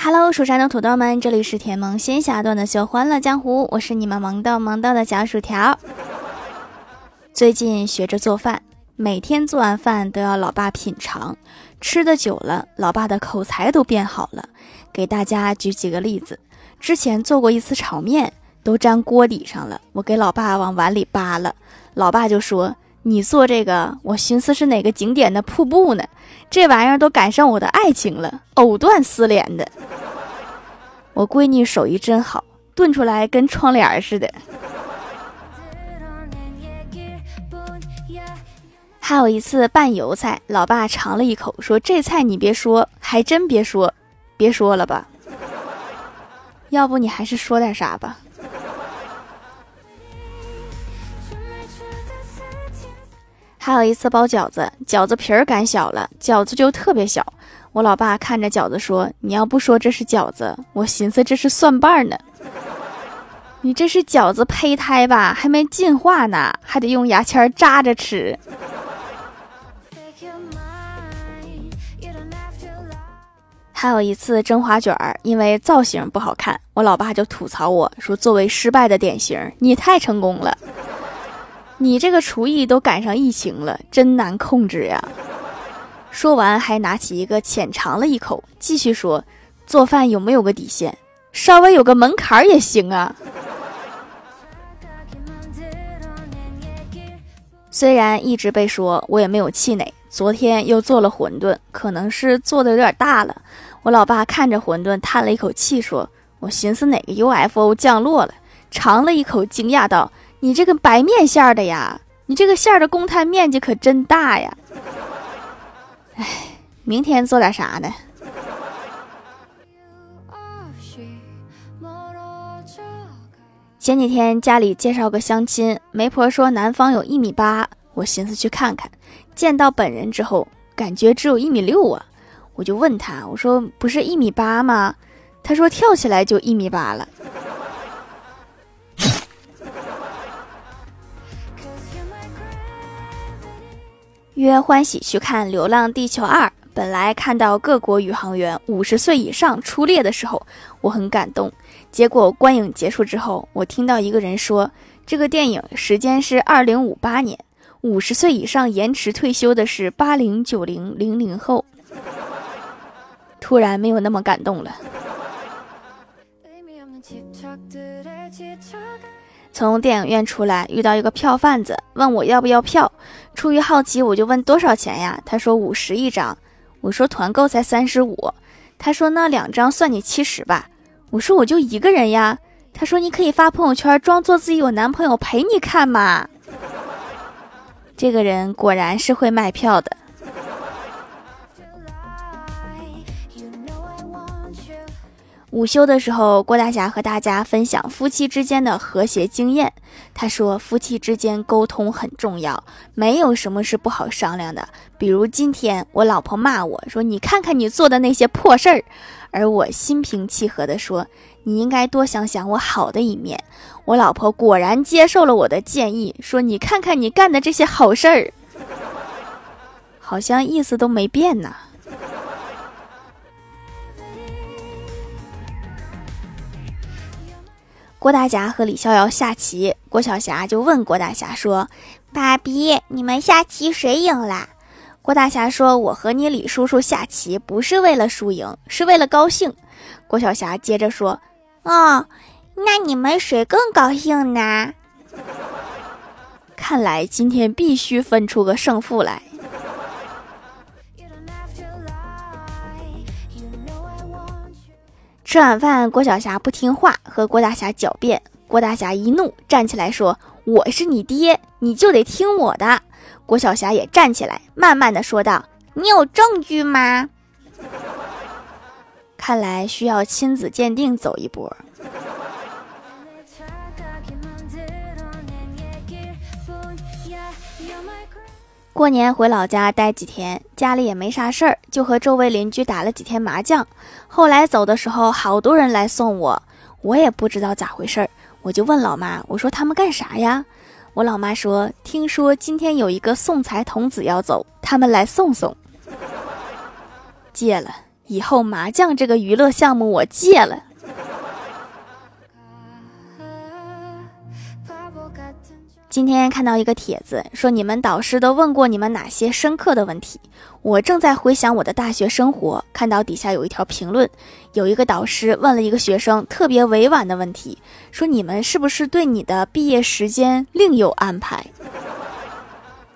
Hello，蜀山的土豆们，这里是甜萌仙侠段的秀欢乐江湖，我是你们萌到萌到的小薯条。最近学着做饭，每天做完饭都要老爸品尝，吃的久了，老爸的口才都变好了。给大家举几个例子，之前做过一次炒面，都粘锅底上了，我给老爸往碗里扒了，老爸就说。你做这个，我寻思是哪个景点的瀑布呢？这玩意儿都赶上我的爱情了，藕断丝连的。我闺女手艺真好，炖出来跟窗帘似的。还有一次拌油菜，老爸尝了一口，说：“这菜你别说，还真别说，别说了吧。要不你还是说点啥吧。”还有一次包饺子，饺子皮儿擀小了，饺子就特别小。我老爸看着饺子说：“你要不说这是饺子，我寻思这是蒜瓣呢。你这是饺子胚胎吧？还没进化呢，还得用牙签扎着吃。”还有一次蒸花卷儿，因为造型不好看，我老爸就吐槽我说：“作为失败的典型，你太成功了。”你这个厨艺都赶上疫情了，真难控制呀！说完，还拿起一个浅尝了一口，继续说：“做饭有没有个底线？稍微有个门槛也行啊。”虽然一直被说，我也没有气馁。昨天又做了馄饨，可能是做的有点大了。我老爸看着馄饨，叹了一口气，说：“我寻思哪个 UFO 降落了。”尝了一口，惊讶道。你这个白面馅儿的呀，你这个馅儿的公摊面积可真大呀！哎，明天做点啥呢？前几天家里介绍个相亲，媒婆说男方有一米八，我寻思去看看。见到本人之后，感觉只有一米六啊！我就问他，我说不是一米八吗？他说跳起来就一米八了。约欢喜去看《流浪地球二》，本来看到各国宇航员五十岁以上出列的时候，我很感动。结果观影结束之后，我听到一个人说，这个电影时间是二零五八年，五十岁以上延迟退休的是八零九零零零后。突然没有那么感动了。从电影院出来，遇到一个票贩子，问我要不要票。出于好奇，我就问多少钱呀？他说五十一张。我说团购才三十五。他说那两张算你七十吧。我说我就一个人呀。他说你可以发朋友圈，装作自己有男朋友陪你看嘛。这个人果然是会卖票的。午休的时候，郭大侠和大家分享夫妻之间的和谐经验。他说，夫妻之间沟通很重要，没有什么是不好商量的。比如今天我老婆骂我说：“你看看你做的那些破事儿。”而我心平气和地说：“你应该多想想我好的一面。”我老婆果然接受了我的建议，说：“你看看你干的这些好事儿，好像意思都没变呢。”郭大侠和李逍遥下棋，郭晓霞就问郭大侠说：“爸比，你们下棋谁赢了？”郭大侠说：“我和你李叔叔下棋不是为了输赢，是为了高兴。”郭晓霞接着说：“哦，那你们谁更高兴呢？”看来今天必须分出个胜负来。吃晚饭，郭晓霞不听话，和郭大侠狡辩。郭大侠一怒，站起来说：“我是你爹，你就得听我的。”郭晓霞也站起来，慢慢的说道：“你有证据吗？”看来需要亲子鉴定走一波。过年回老家待几天，家里也没啥事儿，就和周围邻居打了几天麻将。后来走的时候，好多人来送我，我也不知道咋回事儿，我就问老妈，我说他们干啥呀？我老妈说，听说今天有一个送财童子要走，他们来送送。戒了，以后麻将这个娱乐项目我戒了。今天看到一个帖子，说你们导师都问过你们哪些深刻的问题？我正在回想我的大学生活，看到底下有一条评论，有一个导师问了一个学生特别委婉的问题，说你们是不是对你的毕业时间另有安排？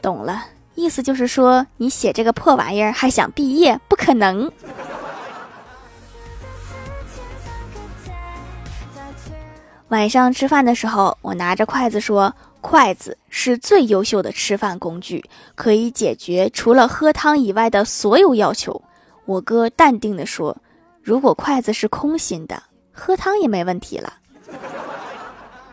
懂了，意思就是说你写这个破玩意儿还想毕业？不可能。晚上吃饭的时候，我拿着筷子说。筷子是最优秀的吃饭工具，可以解决除了喝汤以外的所有要求。我哥淡定地说：“如果筷子是空心的，喝汤也没问题了。”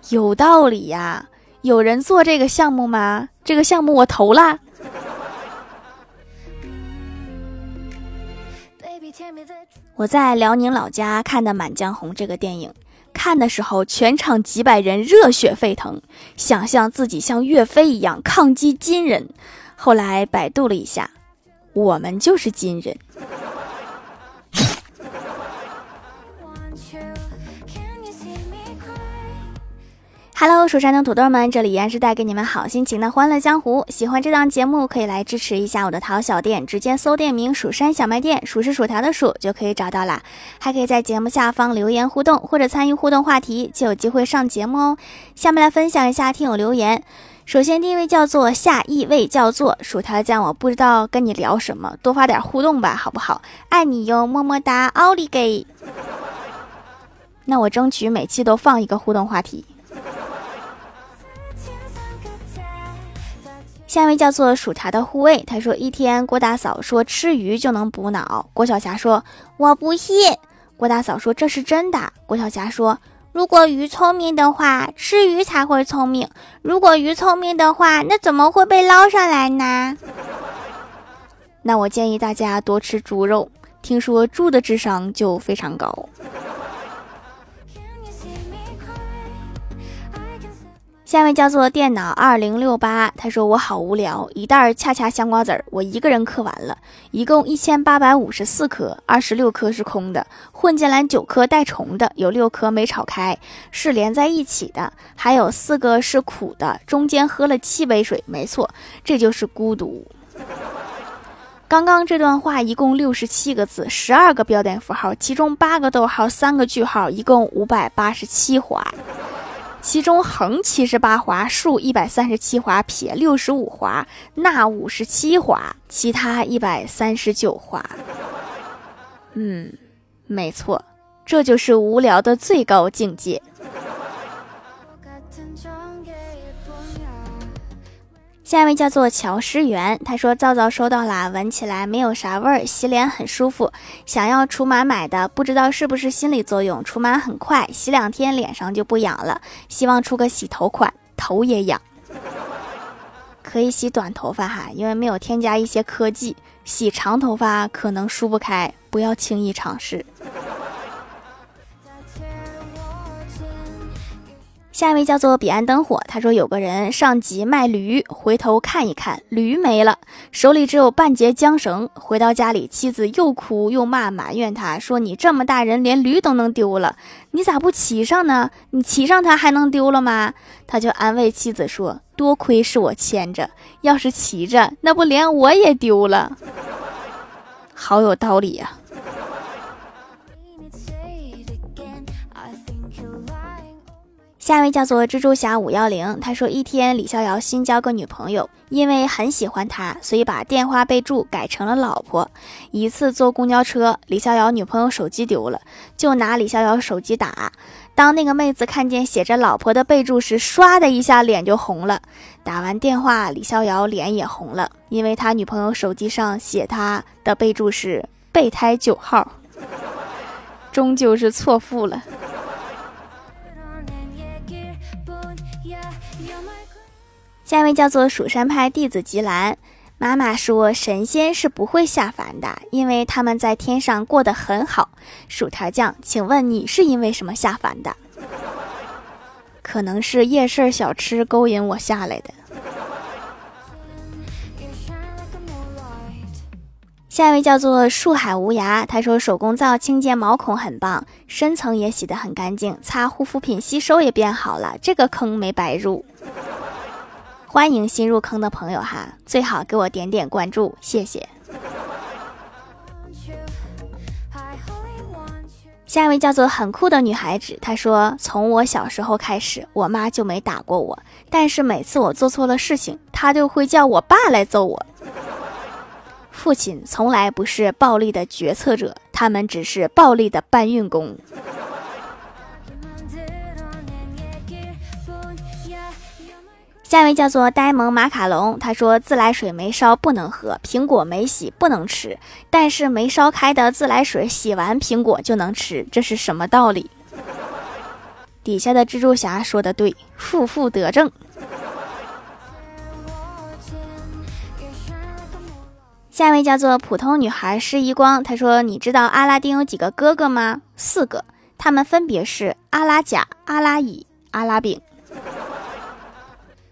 有道理呀！有人做这个项目吗？这个项目我投了。我在辽宁老家看的《满江红》这个电影。看的时候，全场几百人热血沸腾，想象自己像岳飞一样抗击金人。后来百度了一下，我们就是金人。Hello，蜀山的土豆们，这里依然是带给你们好心情的欢乐江湖。喜欢这档节目，可以来支持一下我的淘小店，直接搜店名“蜀山小卖店”，数是薯条的数就可以找到啦。还可以在节目下方留言互动，或者参与互动话题，就有机会上节目哦。下面来分享一下听友留言。首先第一位叫做下一位叫做薯条酱，我不知道跟你聊什么，多发点互动吧，好不好？爱你哟，么么哒，奥利给。那我争取每期都放一个互动话题。下一位叫做薯茶的护卫，他说：“一天，郭大嫂说吃鱼就能补脑。”郭晓霞说：“我不信。”郭大嫂说：“这是真的。”郭晓霞说：“如果鱼聪明的话，吃鱼才会聪明；如果鱼聪明的话，那怎么会被捞上来呢？” 那我建议大家多吃猪肉，听说猪的智商就非常高。下位叫做电脑二零六八，他说我好无聊，一袋恰恰香瓜子儿，我一个人嗑完了，一共一千八百五十四颗，二十六颗是空的，混进来九颗带虫的，有六颗没炒开，是连在一起的，还有四个是苦的，中间喝了七杯水，没错，这就是孤独。刚刚这段话一共六十七个字，十二个标点符号，其中八个逗号，三个句号，一共五百八十七划。其中横七十八划，竖一百三十七划，撇六十五划，捺五十七划，其他一百三十九划。嗯，没错，这就是无聊的最高境界。下一位叫做乔诗媛，他说皂皂收到啦，闻起来没有啥味儿，洗脸很舒服。想要除螨买的，不知道是不是心理作用，除螨很快，洗两天脸上就不痒了。希望出个洗头款，头也痒。可以洗短头发哈，因为没有添加一些科技。洗长头发可能梳不开，不要轻易尝试。下一位叫做彼岸灯火，他说有个人上集卖驴，回头看一看，驴没了，手里只有半截缰绳。回到家里，妻子又哭又骂，埋怨他说：“你这么大人，连驴都能丢了，你咋不骑上呢？你骑上它还能丢了吗？”他就安慰妻子说：“多亏是我牵着，要是骑着，那不连我也丢了。”好有道理呀。下一位叫做蜘蛛侠五幺零，他说一天李逍遥新交个女朋友，因为很喜欢他，所以把电话备注改成了老婆。一次坐公交车，李逍遥女朋友手机丢了，就拿李逍遥手机打。当那个妹子看见写着老婆的备注时，唰的一下脸就红了。打完电话，李逍遥脸也红了，因为他女朋友手机上写他的备注是备胎九号，终究是错付了。下一位叫做蜀山派弟子吉兰，妈妈说神仙是不会下凡的，因为他们在天上过得很好。薯条酱，请问你是因为什么下凡的？可能是夜市小吃勾引我下来的。下一位叫做树海无涯，他说手工皂清洁毛孔很棒，深层也洗得很干净，擦护肤品吸收也变好了，这个坑没白入。欢迎新入坑的朋友哈，最好给我点点关注，谢谢。下一位叫做很酷的女孩子，她说：“从我小时候开始，我妈就没打过我，但是每次我做错了事情，她就会叫我爸来揍我。父亲从来不是暴力的决策者，他们只是暴力的搬运工。”下一位叫做呆萌马卡龙，他说自来水没烧不能喝，苹果没洗不能吃，但是没烧开的自来水洗完苹果就能吃，这是什么道理？底下的蜘蛛侠说的对，负负得正。下一位叫做普通女孩施一光，她说你知道阿拉丁有几个哥哥吗？四个，他们分别是阿拉甲、阿拉乙、阿拉丙。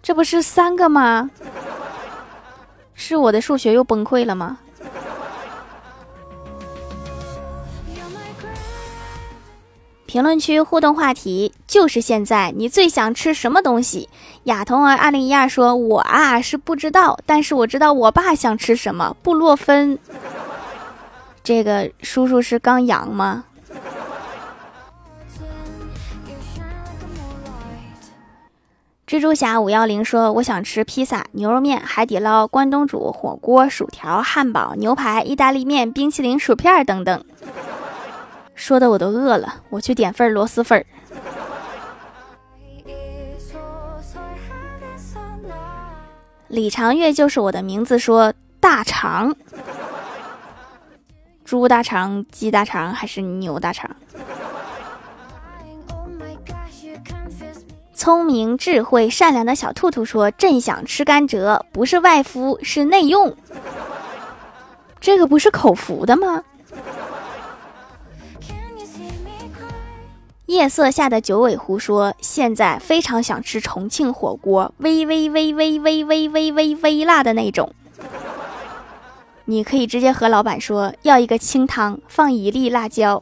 这不是三个吗？是我的数学又崩溃了吗？评论区互动话题就是现在，你最想吃什么东西？亚童儿二零一二说：“我啊是不知道，但是我知道我爸想吃什么。”布洛芬，这个叔叔是刚阳吗？蜘蛛侠五幺零说：“我想吃披萨、牛肉面、海底捞、关东煮、火锅、薯条、汉堡、牛排、意大利面、冰淇淋、薯片等等。”说的我都饿了，我去点份螺蛳粉。李长月就是我的名字，说大肠，猪大肠、鸡大肠还是牛大肠？聪明、智慧、善良的小兔兔说：“朕想吃甘蔗，不是外敷，是内用。这个不是口服的吗？”夜色下的九尾狐说：“现在非常想吃重庆火锅，微微微微微微微微微辣的那种。你可以直接和老板说要一个清汤，放一粒辣椒。”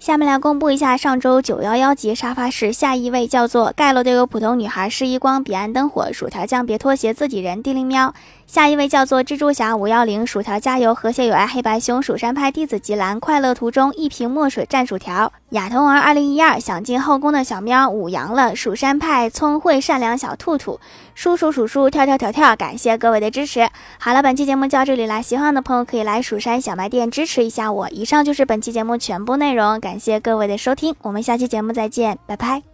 下面来公布一下上周九幺幺级沙发是下一位叫做盖楼的有普通女孩是一光彼岸灯火薯条酱别拖鞋自己人地灵喵。下一位叫做蜘蛛侠五幺零薯条加油和谐有爱黑白熊蜀山派弟子吉兰快乐途中一瓶墨水蘸薯条亚童儿二零一二想进后宫的小喵五阳了蜀山派聪慧善良小兔兔叔叔数数跳跳跳跳感谢各位的支持。好了，本期节目就到这里啦，喜欢的朋友可以来蜀山小卖店支持一下我。以上就是本期节目全部内容，感谢各位的收听，我们下期节目再见，拜拜。